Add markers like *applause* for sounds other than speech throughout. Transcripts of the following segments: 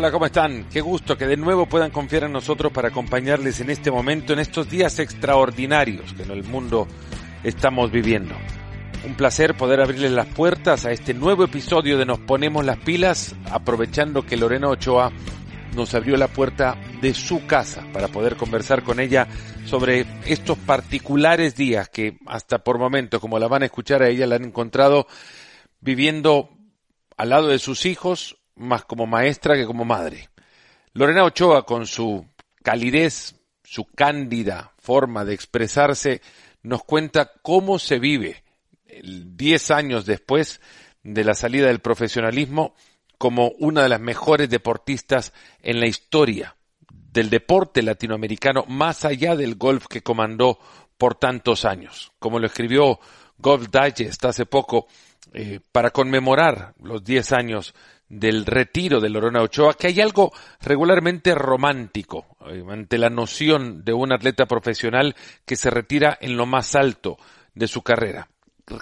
hola, ¿cómo están? Qué gusto que de nuevo puedan confiar en nosotros para acompañarles en este momento, en estos días extraordinarios que en el mundo estamos viviendo. Un placer poder abrirles las puertas a este nuevo episodio de Nos Ponemos las Pilas, aprovechando que Lorena Ochoa nos abrió la puerta de su casa para poder conversar con ella sobre estos particulares días que hasta por momentos, como la van a escuchar a ella, la han encontrado viviendo al lado de sus hijos, más como maestra que como madre. Lorena Ochoa, con su calidez, su cándida forma de expresarse, nos cuenta cómo se vive diez años después de la salida del profesionalismo como una de las mejores deportistas en la historia del deporte latinoamericano, más allá del golf que comandó por tantos años. Como lo escribió Golf Digest hace poco, eh, para conmemorar los 10 años del retiro de Lorena Ochoa, que hay algo regularmente romántico eh, ante la noción de un atleta profesional que se retira en lo más alto de su carrera,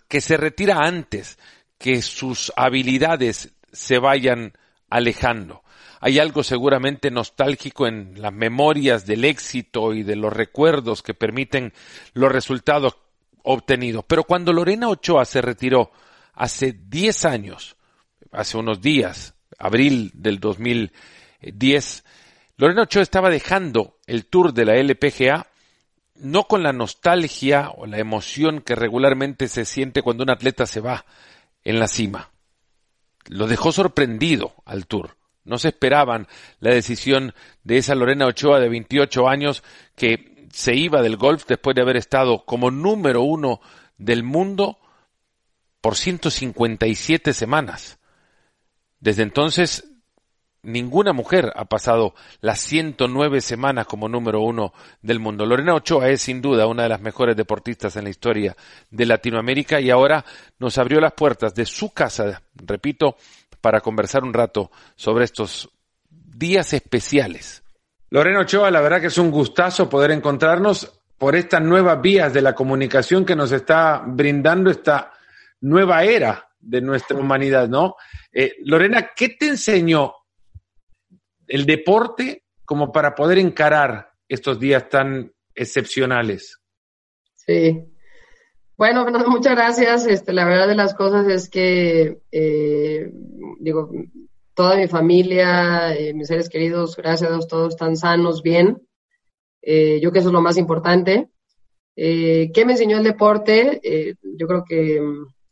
que se retira antes que sus habilidades se vayan alejando. Hay algo seguramente nostálgico en las memorias del éxito y de los recuerdos que permiten los resultados obtenidos. Pero cuando Lorena Ochoa se retiró hace 10 años, hace unos días, abril del 2010, Lorena Ochoa estaba dejando el tour de la LPGA no con la nostalgia o la emoción que regularmente se siente cuando un atleta se va en la cima. Lo dejó sorprendido al tour. No se esperaban la decisión de esa Lorena Ochoa de 28 años que se iba del golf después de haber estado como número uno del mundo por 157 semanas. Desde entonces, ninguna mujer ha pasado las 109 semanas como número uno del mundo. Lorena Ochoa es sin duda una de las mejores deportistas en la historia de Latinoamérica y ahora nos abrió las puertas de su casa, repito, para conversar un rato sobre estos días especiales. Lorena Ochoa, la verdad que es un gustazo poder encontrarnos por estas nuevas vías de la comunicación que nos está brindando esta nueva era de nuestra humanidad, ¿no? Eh, Lorena, ¿qué te enseñó el deporte como para poder encarar estos días tan excepcionales? Sí. Bueno, *laughs* muchas gracias. Este, la verdad de las cosas es que, eh, digo, toda mi familia, eh, mis seres queridos, gracias a Dios, todos están sanos, bien. yo creo que eso es lo más importante. ¿Qué me enseñó el deporte? yo creo que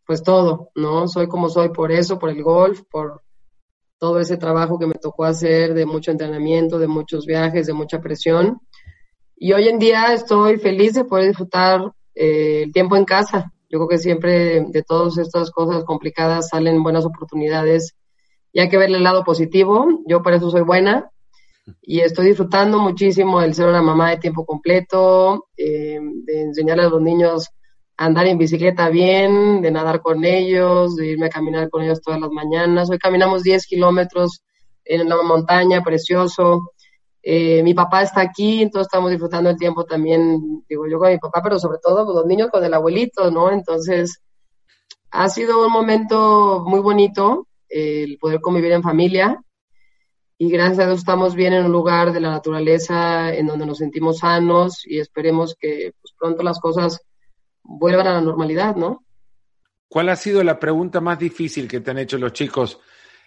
pues todo, ¿no? Soy como soy por eso, por el golf, por todo ese trabajo que me tocó hacer de mucho entrenamiento, de muchos viajes, de mucha presión. Y hoy en día estoy feliz de poder disfrutar eh, el tiempo en casa. Yo creo que siempre de todas estas cosas complicadas salen buenas oportunidades y hay que ver el lado positivo. Yo por eso soy buena y estoy disfrutando muchísimo el ser una mamá de tiempo completo, eh, de enseñarle a los niños andar en bicicleta bien, de nadar con ellos, de irme a caminar con ellos todas las mañanas. Hoy caminamos 10 kilómetros en la montaña, precioso. Eh, mi papá está aquí, entonces estamos disfrutando el tiempo también, digo yo con mi papá, pero sobre todo los niños con el abuelito, ¿no? Entonces, ha sido un momento muy bonito el poder convivir en familia y gracias a Dios estamos bien en un lugar de la naturaleza en donde nos sentimos sanos y esperemos que pues, pronto las cosas vuelvan a la normalidad, ¿no? ¿Cuál ha sido la pregunta más difícil que te han hecho los chicos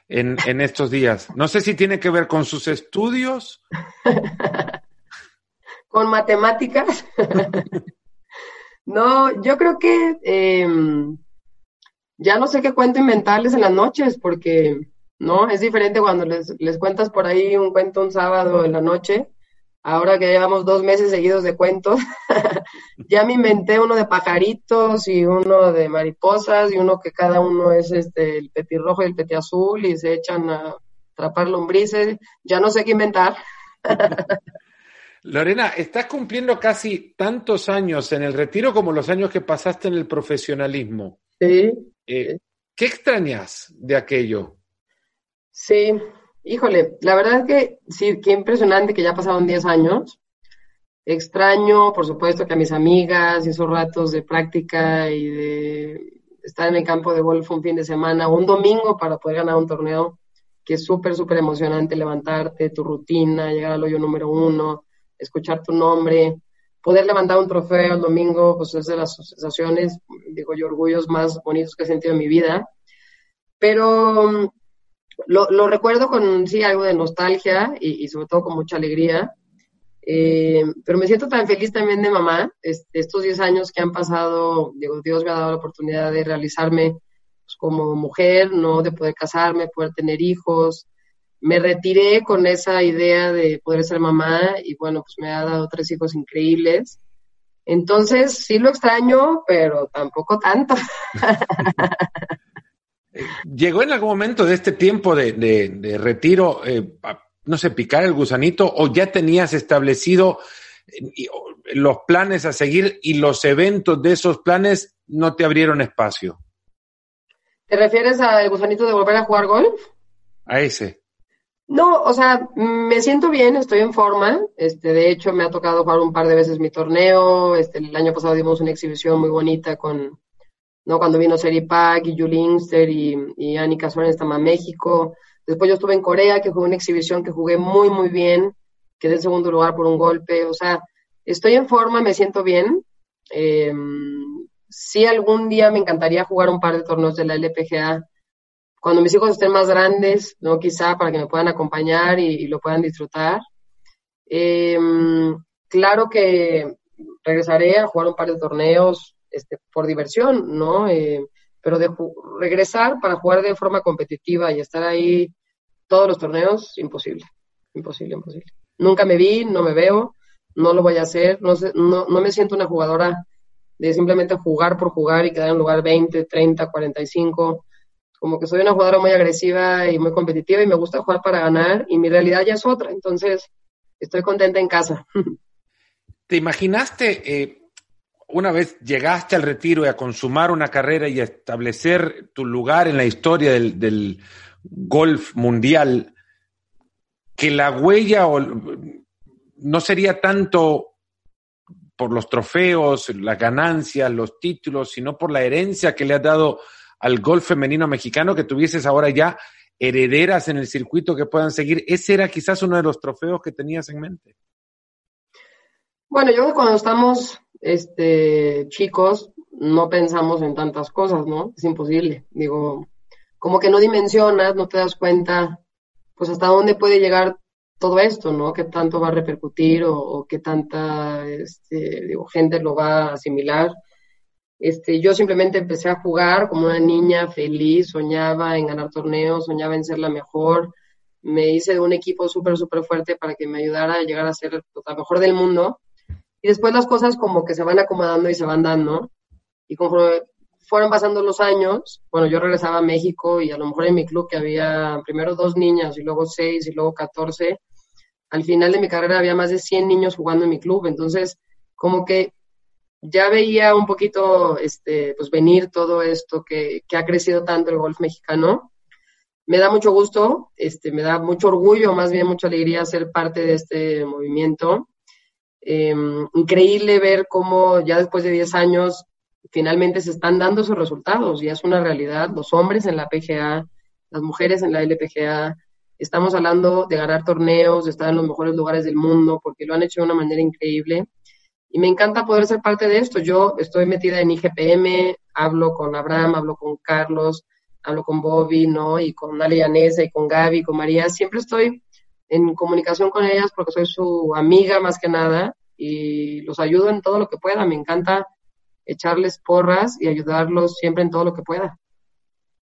en, en estos días? No sé si tiene que ver con sus estudios. *laughs* con matemáticas. *laughs* no, yo creo que em, ya no sé qué cuento inventarles en las noches, porque no, es diferente cuando les, les cuentas por ahí un cuento un sábado en la noche ahora que llevamos dos meses seguidos de cuentos, *laughs* ya me inventé uno de pajaritos y uno de mariposas y uno que cada uno es este el petirrojo y el petiazul y se echan a atrapar lombrices. Ya no sé qué inventar. *laughs* Lorena, estás cumpliendo casi tantos años en el retiro como los años que pasaste en el profesionalismo. Sí. Eh, ¿Qué extrañas de aquello? Sí, Híjole, la verdad es que sí, qué impresionante que ya pasaron 10 años. Extraño, por supuesto, que a mis amigas y esos ratos de práctica y de estar en el campo de golf un fin de semana o un domingo para poder ganar un torneo, que es súper, súper emocionante levantarte, tu rutina, llegar al hoyo número uno, escuchar tu nombre, poder levantar un trofeo el domingo, pues es de las sensaciones, digo yo, orgullos más bonitos que he sentido en mi vida. Pero lo, recuerdo con, sí, algo de nostalgia y, sobre todo con mucha alegría. Eh, pero me siento tan feliz también de mamá. estos 10 años que han pasado, digo, Dios me ha dado la oportunidad de realizarme pues, como mujer, ¿no? De poder casarme, poder tener hijos. Me retiré con esa idea de poder ser mamá y bueno, pues me ha dado tres hijos increíbles. Entonces, sí lo extraño, pero tampoco tanto. *laughs* ¿Llegó en algún momento de este tiempo de, retiro, eh, no sé, picar el gusanito o ya tenías establecido eh, los planes a seguir y los eventos de esos planes no te abrieron espacio? ¿Te refieres al gusanito de volver a jugar golf? A ese. No, o sea, me siento bien, estoy en forma. Este, de hecho, me ha tocado jugar un par de veces mi torneo. Este, el año pasado dimos una exhibición muy bonita con, ¿no? Cuando vino Pack y Julie Ingster y, y Annika estaba en México. Después yo estuve en Corea, que jugué una exhibición que jugué muy, muy bien. Quedé en segundo lugar por un golpe. O sea, estoy en forma, me siento bien. Eh, sí, algún día me encantaría jugar un par de torneos de la LPGA. Cuando mis hijos estén más grandes, ¿no? Quizá para que me puedan acompañar y, lo puedan disfrutar. Eh, claro que regresaré a jugar un par de torneos, este, por diversión, ¿no? Eh, pero de regresar para jugar de forma competitiva y estar ahí todos los torneos, imposible, imposible, imposible. Nunca me vi, no me veo, no lo voy a hacer, no, no, no me siento una jugadora de simplemente jugar por jugar y quedar en lugar 20, 30, 45. Como que soy una jugadora muy agresiva y muy competitiva y me gusta jugar para ganar y mi realidad ya es otra, entonces estoy contenta en casa. *laughs* ¿Te imaginaste eh, una vez llegaste al retiro y a consumar una carrera y a establecer tu lugar en la historia del, golf mundial, que la huella no sería tanto por los trofeos, las ganancias, los títulos, sino por la herencia que le has dado al golf femenino mexicano, que tuvieses ahora ya herederas en el circuito que puedan seguir. Ese era quizás uno de los trofeos que tenías en mente. Bueno, yo cuando estamos este, chicos, no pensamos en tantas cosas, ¿no? Es imposible. Digo, como que no dimensionas, no te das cuenta, pues hasta dónde puede llegar todo esto, ¿no? Qué tanto va a repercutir o, qué tanta este, digo, gente lo va a asimilar. Este, yo simplemente empecé a jugar como una niña feliz, soñaba en ganar torneos, soñaba en ser la mejor. Me hice de un equipo súper, súper fuerte para que me ayudara a llegar a ser pues, la mejor del mundo. Y después las cosas como que se van acomodando y se van dando. Y conforme fueron pasando los años, bueno, yo regresaba a México y a lo mejor en mi club que había primero dos niñas y luego seis y luego catorce, al final de mi carrera había más de 100 niños jugando en mi club. Entonces, como que ya veía un poquito, este, pues venir todo esto que, que ha crecido tanto el golf mexicano. Me da mucho gusto, este, me da mucho orgullo, más bien mucha alegría ser parte de este movimiento. Em, increíble ver cómo ya después de 10 años finalmente se están dando esos resultados, ya es una realidad. Los hombres en la PGA, las mujeres en la LPGA, estamos hablando de ganar torneos, de estar en los mejores lugares del mundo, porque lo han hecho de una manera increíble. Y me encanta poder ser parte de esto. Yo estoy metida en IGPM, hablo con Abraham, hablo con Carlos, hablo con Bobby, ¿no? Y con Ale y con Gaby, con María. Siempre estoy en comunicación con ellas porque soy su amiga más que nada y los ayudo en todo lo que pueda. Me encanta echarles porras y ayudarlos siempre en todo lo que pueda.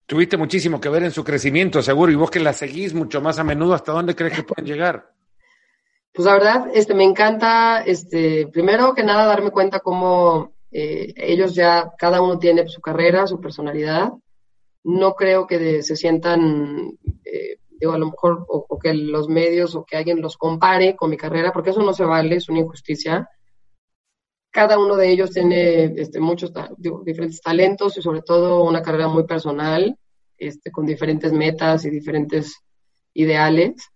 Tuviste muchísimo que ver en su crecimiento, seguro, y vos que la seguís mucho más a menudo, ¿hasta dónde crees que pueden llegar? Pues la verdad, este, me encanta, este, primero que nada, darme cuenta cómo eh, ellos ya, cada uno tiene su carrera, su personalidad. No creo que se sientan eh, digo, a lo mejor, o, que los medios o que alguien los compare con mi carrera, porque eso no se vale, es una injusticia. Cada uno de ellos tiene este, muchos diferentes talentos y sobre todo una carrera muy personal, este, con diferentes metas y diferentes ideales.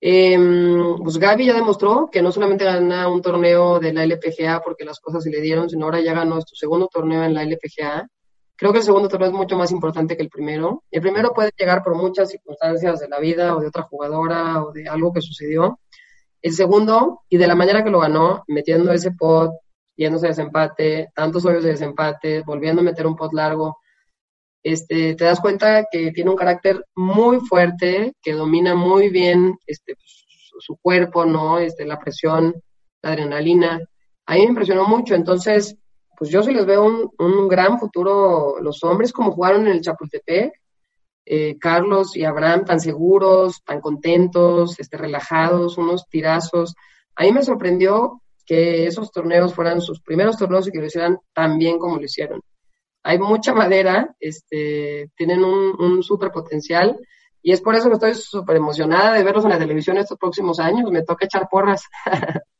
Em, pues Gaby ya demostró que no solamente gana un torneo de la LPGA porque las cosas se le dieron, sino ahora ya ganó su segundo torneo en la LPGA Creo que el segundo torneo es mucho más importante que el primero. El primero puede llegar por muchas circunstancias de la vida o de otra jugadora o de algo que sucedió. El segundo, y de la manera que lo ganó, metiendo ese pot, yéndose a desempate, tantos hoyos de desempate, volviendo a meter un pot largo, este, te das cuenta que tiene un carácter muy fuerte, que domina muy bien este, su, cuerpo, ¿no? Este, la presión, la adrenalina. A mí me impresionó mucho, entonces, pues yo sí les veo un, un gran futuro los hombres como jugaron en el Chapultepec, eh, Carlos y Abraham tan seguros, tan contentos, este, relajados, unos tirazos. A mí me sorprendió que esos torneos fueran sus primeros torneos y que lo hicieran tan bien como lo hicieron. Hay mucha madera, este, tienen un, súper potencial y es por eso que estoy súper emocionada de verlos en la televisión estos próximos años. Me toca echar porras. *laughs*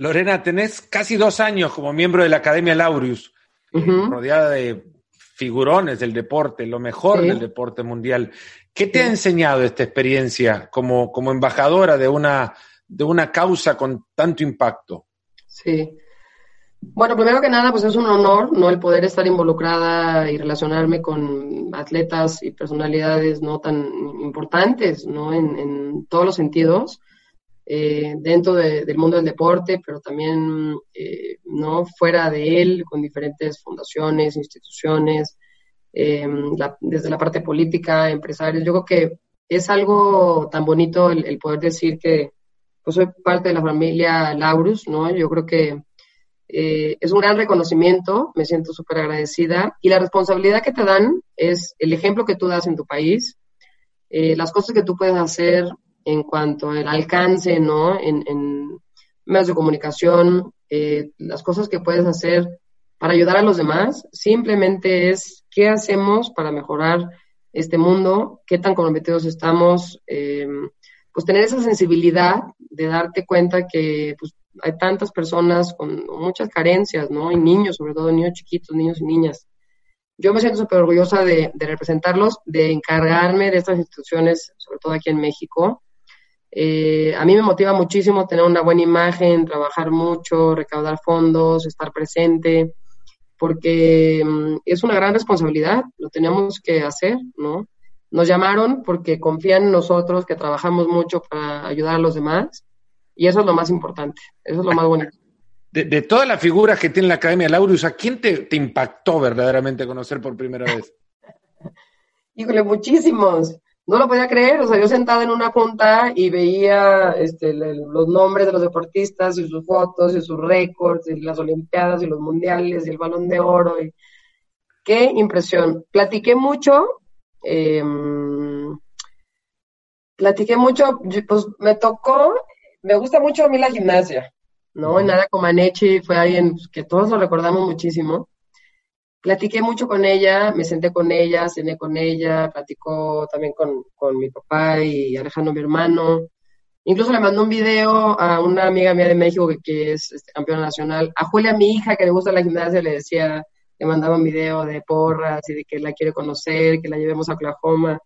Lorena, tenés casi dos años como miembro de la Academia Laureus, rodeada de figurones del deporte, lo mejor del deporte mundial. ¿Qué te ha enseñado esta experiencia como, como embajadora de una, de una causa con tanto impacto? Sí. Bueno, primero que nada, pues es un honor, ¿no? El poder estar involucrada y relacionarme con atletas y personalidades no tan importantes, ¿no? En, en todos los sentidos, eh, dentro del mundo del deporte, pero también, eh, ¿no? Fuera de él, con diferentes fundaciones, instituciones, eh, desde la parte política, empresarios. Yo creo que es algo tan bonito el, el poder decir que pues soy parte de la familia Laurus, ¿no? Yo creo que eh, es un gran reconocimiento, me siento súper agradecida y la responsabilidad que te dan es el ejemplo que tú das en tu país, eh, las cosas que tú puedes hacer en cuanto al alcance, ¿no? En, medios de comunicación, eh, las cosas que puedes hacer para ayudar a los demás, simplemente es qué hacemos para mejorar este mundo, qué tan comprometidos estamos, pues tener esa sensibilidad de darte cuenta que pues, hay tantas personas con muchas carencias, ¿no? Y niños, sobre todo niños chiquitos, niños y niñas. Yo me siento súper orgullosa de, representarlos, de encargarme de estas instituciones, sobre todo aquí en México. Eh, a mí me motiva muchísimo tener una buena imagen, trabajar mucho, recaudar fondos, estar presente, porque mm, es una gran responsabilidad, lo tenemos que hacer, ¿no? Nos llamaron porque confían en nosotros, que trabajamos mucho para ayudar a los demás y eso es lo más importante, eso es lo más bonito. De, todas las figuras que tiene la Academia Laureus, ¿a quién te, impactó verdaderamente conocer por primera vez? *laughs* Híjole, muchísimos. No lo podía creer, o sea, yo sentada en una junta y veía este, los nombres de los deportistas y sus fotos y sus récords y las Olimpiadas y los Mundiales y el Balón de Oro. Y... Qué impresión. Platiqué mucho, em, platiqué mucho, pues me tocó me gusta mucho a mí la gimnasia, ¿no? En Nada Comaneci fue alguien que todos lo recordamos muchísimo. Platiqué mucho con ella, me senté con ella, cené con ella, platicó también con, con mi papá y Alejandro, mi hermano. Incluso le mandó un video a una amiga mía de México que, es este, campeona nacional. A Julia, mi hija, que le gusta la gimnasia, le decía, le mandaba un video de porras y de que la quiere conocer, que la llevemos a Oklahoma.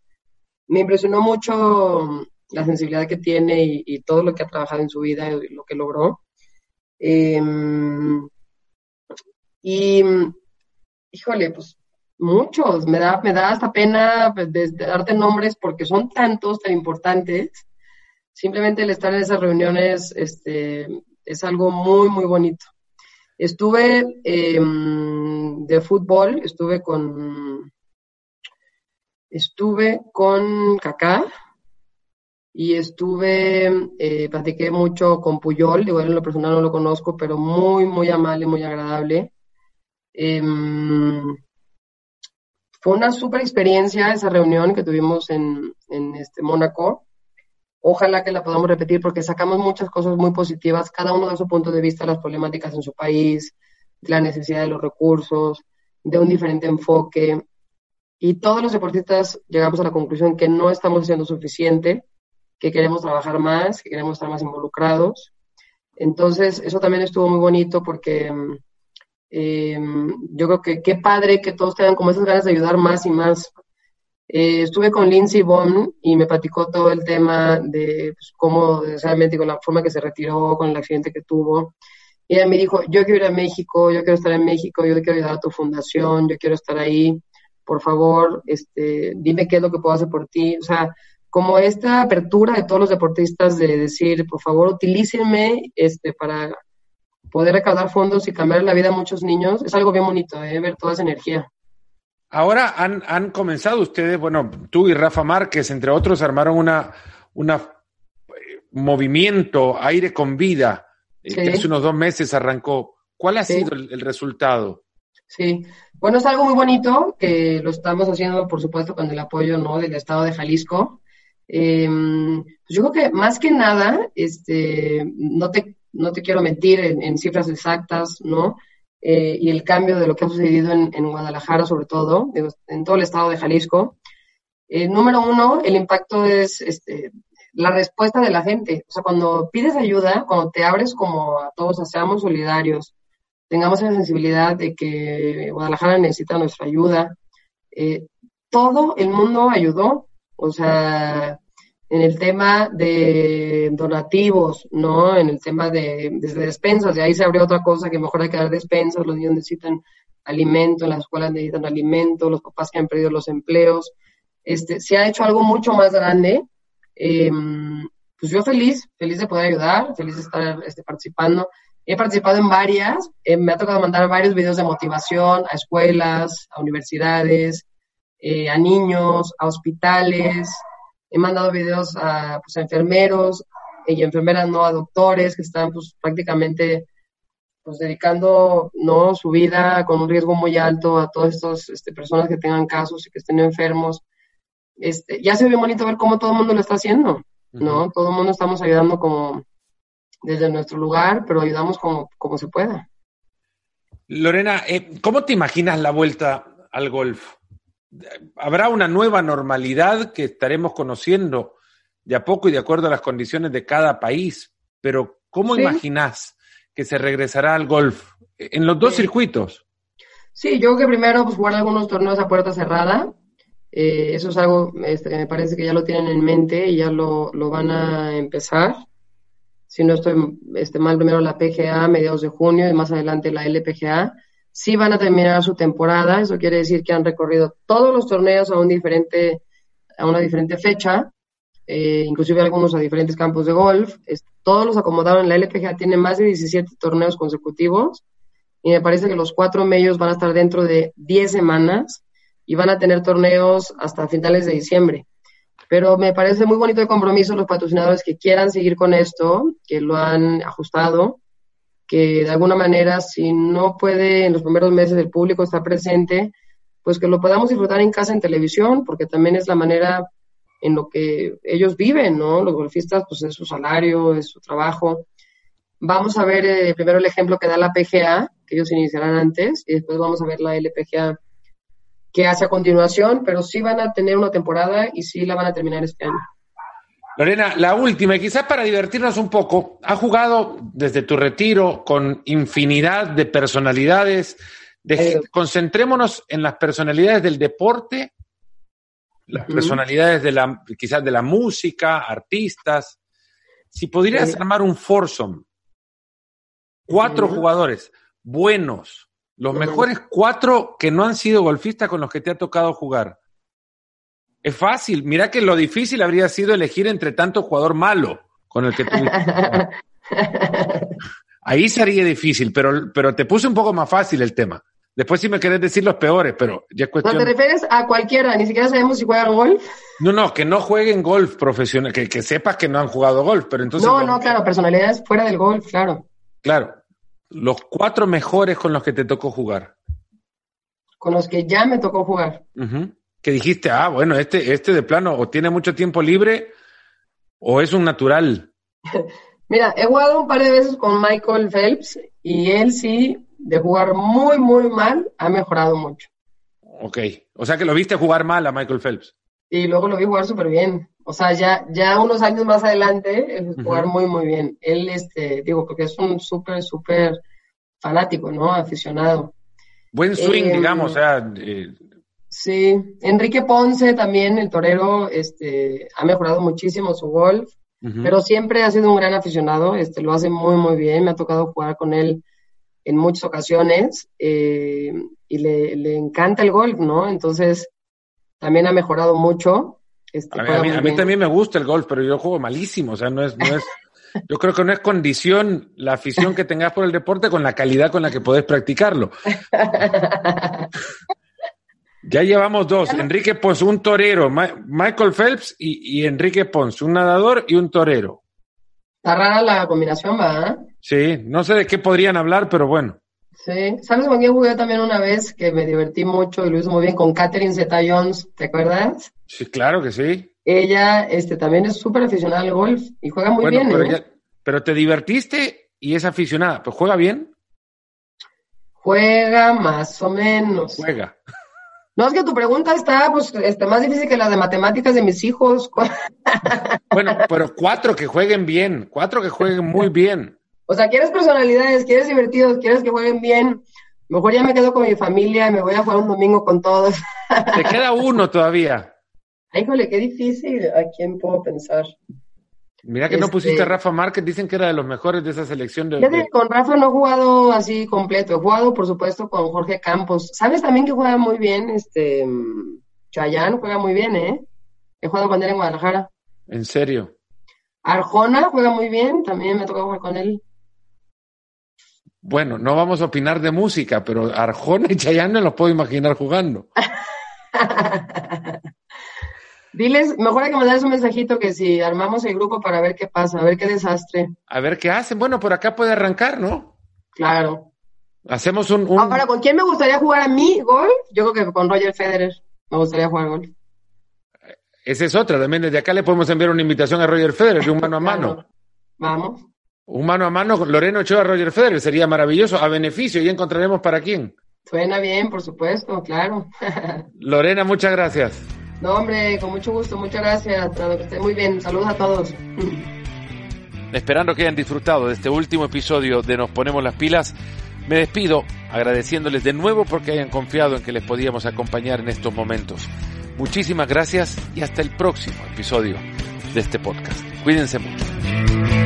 Me impresionó mucho la sensibilidad que tiene y, todo lo que ha trabajado en su vida y lo que logró. Em, y, híjole, pues muchos, me da, me da hasta pena pues, darte nombres porque son tantos, tan importantes. Simplemente el estar en esas reuniones este, es algo muy, muy bonito. Estuve em, de fútbol, estuve con, estuve con Kaká, y estuve, eh, platiqué mucho con Puyol, igual en lo personal no lo conozco, pero muy, muy amable, muy agradable. Em, fue una súper experiencia esa reunión que tuvimos en, en este Mónaco. Ojalá que la podamos repetir porque sacamos muchas cosas muy positivas, cada uno de su punto de vista, las problemáticas en su país, la necesidad de los recursos, de un diferente enfoque. Y todos los deportistas llegamos a la conclusión que no estamos haciendo suficiente que queremos trabajar más, que queremos estar más involucrados. Entonces, eso también estuvo muy bonito porque eh, yo creo que qué padre que todos tengan como esas ganas de ayudar más y más. Eh, estuve con Lindsay Bond y me platicó todo el tema de pues, cómo, realmente con la forma que se retiró, con el accidente que tuvo. Y ella me dijo, yo quiero ir a México, yo quiero estar en México, yo quiero ayudar a tu fundación, yo quiero estar ahí, por favor, este, dime qué es lo que puedo hacer por ti. O sea, como esta apertura de todos los deportistas de decir, por favor, utilícenme este, para poder recaudar fondos y cambiar la vida a muchos niños, es algo bien bonito, ¿eh? ver toda esa energía. Ahora han, han comenzado ustedes, bueno, tú y Rafa Márquez, entre otros, armaron una, una eh, movimiento, aire con vida, eh, hace unos dos meses arrancó. ¿Cuál ha sido el, resultado? Sí, bueno, es algo muy bonito que lo estamos haciendo, por supuesto, con el apoyo ¿no? del Estado de Jalisco. Em, pues yo creo que más que nada, este, no te, no te quiero mentir en, cifras exactas, ¿no? Eh, y el cambio de lo que ha sucedido en, Guadalajara, sobre todo, en todo el estado de Jalisco. Eh, número uno, el impacto es este, la respuesta de la gente. O sea, cuando pides ayuda, cuando te abres como a todos, seamos solidarios, tengamos la sensibilidad de que Guadalajara necesita nuestra ayuda. Eh, todo el mundo ayudó, o sea, en el tema de donativos, ¿no? En el tema de desde despensas, de ahí se abrió otra cosa que mejor hay que dar despensas, los niños necesitan alimento, las escuelas necesitan alimento, los papás que han perdido los empleos. Este, se ha hecho algo mucho más grande eh, pues yo feliz, feliz de poder ayudar, feliz de estar este, participando. He participado en varias, eh, me ha tocado mandar varios videos de motivación a escuelas, a universidades, eh, a niños, a hospitales. He mandado videos a, pues, a enfermeros y enfermeras, no a doctores que están pues, prácticamente pues, dedicando ¿no? su vida con un riesgo muy alto a todas estas este, personas que tengan casos y que estén enfermos este, ya se ve bonito ver cómo todo el mundo lo está haciendo, ¿no? Todo el mundo estamos ayudando como desde nuestro lugar, pero ayudamos como, como se pueda. Lorena, eh, ¿cómo te imaginas la vuelta al golf? ¿Habrá una nueva normalidad que estaremos conociendo de a poco y de acuerdo a las condiciones de cada país? Pero ¿cómo imaginas que se regresará al golf en los dos circuitos? Sí, yo creo que primero pues jugar algunos torneos a puerta cerrada, eh, eso es algo este, que me parece que ya lo tienen en mente y ya lo, lo van a empezar. Si no estoy este, mal, primero la PGA a mediados de junio y más adelante la LPGA. Sí van a terminar su temporada, eso quiere decir que han recorrido todos los torneos a, una diferente fecha, eh, inclusive algunos a diferentes campos de golf. todos los acomodaron. La LPGA tiene más de 17 torneos consecutivos y me parece que los cuatro medios van a estar dentro de 10 semanas y van a tener torneos hasta finales de diciembre. Pero me parece muy bonito el compromiso los patrocinadores que quieran seguir con esto, que lo han ajustado, que de alguna manera, si no puede en los primeros meses el público estar presente, pues que lo podamos disfrutar en casa en televisión, porque también es la manera en lo que ellos viven, ¿no? Los golfistas, pues es su salario, es su trabajo. Vamos a ver eh, primero el ejemplo que da la PGA, que ellos iniciarán antes, y después vamos a ver la LPGA que hace a continuación, pero sí van a tener una temporada y sí la van a terminar este año. Lorena, la última, y quizás para divertirnos un poco, ha jugado desde tu retiro con infinidad de personalidades. Eh. concentrémonos en las personalidades del deporte, las personalidades de la, quizás de la música, artistas. Si pudieras armar un foursome, cuatro jugadores buenos, los mejores cuatro que no han sido golfistas con los que te ha tocado jugar. Es fácil. Mira que lo difícil habría sido elegir entre tanto jugador malo con el que tú. *laughs* Ahí sería difícil, pero, pero te puse un poco más fácil el tema. Después si me querés decir los peores, pero ya es cuestión... ¿No te refieres a cualquiera? Ni siquiera sabemos si juegan golf. No, no, que no jueguen golf profesional, que, que sepas que no han jugado golf, pero entonces... No, no, claro, personalidades fuera del golf, claro. Claro, los cuatro mejores con los que te tocó jugar. Con los que ya me tocó jugar. Que dijiste, ah, bueno, este, este de plano o tiene mucho tiempo libre o es un natural. *laughs* Mira, he jugado un par de veces con Michael Phelps y él sí, de jugar muy, muy mal, ha mejorado mucho. Ok, o sea que lo viste jugar mal a Michael Phelps. Y luego lo vi jugar súper bien. O sea, ya, ya unos años más adelante, jugar muy, muy bien. Él, este, digo, porque es un súper, súper fanático, ¿no? Aficionado. Buen swing, em, digamos, o sea. Eh, sí, Enrique Ponce también, el torero, este, ha mejorado muchísimo su golf. pero siempre ha sido un gran aficionado, este, lo hace muy, muy bien, me ha tocado jugar con él en muchas ocasiones eh, y le, le, encanta el golf, ¿no? Entonces, también ha mejorado mucho. Este, a, mí, a, mí, también me gusta el golf, pero yo juego malísimo, o sea, no es, no es, *laughs* yo creo que no es condición la afición que tengas por el deporte con la calidad con la que podés practicarlo. *laughs* Ya llevamos dos, Enrique Pons, un torero, Michael Phelps y, y, Enrique Pons, un nadador y un torero. Está rara la combinación, ¿va? Sí, no sé de qué podrían hablar, pero bueno. Sí, ¿sabes con quién jugué también una vez que me divertí mucho y lo hizo muy bien? Con Catherine Zeta Jones, ¿te acuerdas? Sí, claro que sí. Ella este, también es súper aficionada al golf y juega muy bien. Pero, ¿eh? pero te divertiste y es aficionada, pues juega bien. Juega más o menos. Juega. No, es que tu pregunta está pues, este, más difícil que la de matemáticas de mis hijos. *laughs* bueno, pero cuatro que jueguen bien, cuatro que jueguen muy bien. O sea, quieres personalidades, quieres divertidos, quieres que jueguen bien. Mejor ya me quedo con mi familia y me voy a jugar un domingo con todos. Te queda uno todavía. *laughs* Híjole, qué difícil. ¿A quién puedo pensar? Mira que no pusiste a este Rafa Márquez, dicen que era de los mejores de esa selección. De, Con Rafa no he jugado así completo, he jugado por supuesto con Jorge Campos. ¿Sabes también que juega muy bien? Este Chayán juega muy bien, ¿eh? He jugado con él en Guadalajara. ¿En serio? Arjona juega muy bien, también me toca jugar con él. Bueno, no vamos a opinar de música, pero Arjona y Chayán no los puedo imaginar jugando. *laughs* Diles, mejor hay que mandarles un mensajito que si armamos el grupo para ver qué pasa, a ver qué desastre. A ver qué hacen. Bueno, por acá puede arrancar, ¿no? Claro. Hacemos un, un... Ahora, ¿con quién me gustaría jugar a mí golf? Yo creo que con Roger Federer me gustaría jugar golf. Esa es otra, también desde acá le podemos enviar una invitación a Roger Federer de un mano a *laughs* mano. Vamos. Un mano a mano, Loreno Ochoa, Roger Federer, sería maravilloso, a beneficio, y encontraremos para quién. Suena bien, por supuesto, claro. *laughs* Lorena, muchas gracias. No, hombre, con mucho gusto, muchas gracias. Que esté muy bien. Saludos a todos. *laughs* Esperando que hayan disfrutado de este último episodio de Nos Ponemos las Pilas, me despido agradeciéndoles de nuevo porque hayan confiado en que les podíamos acompañar en estos momentos. Muchísimas gracias y hasta el próximo episodio de este podcast. Cuídense mucho.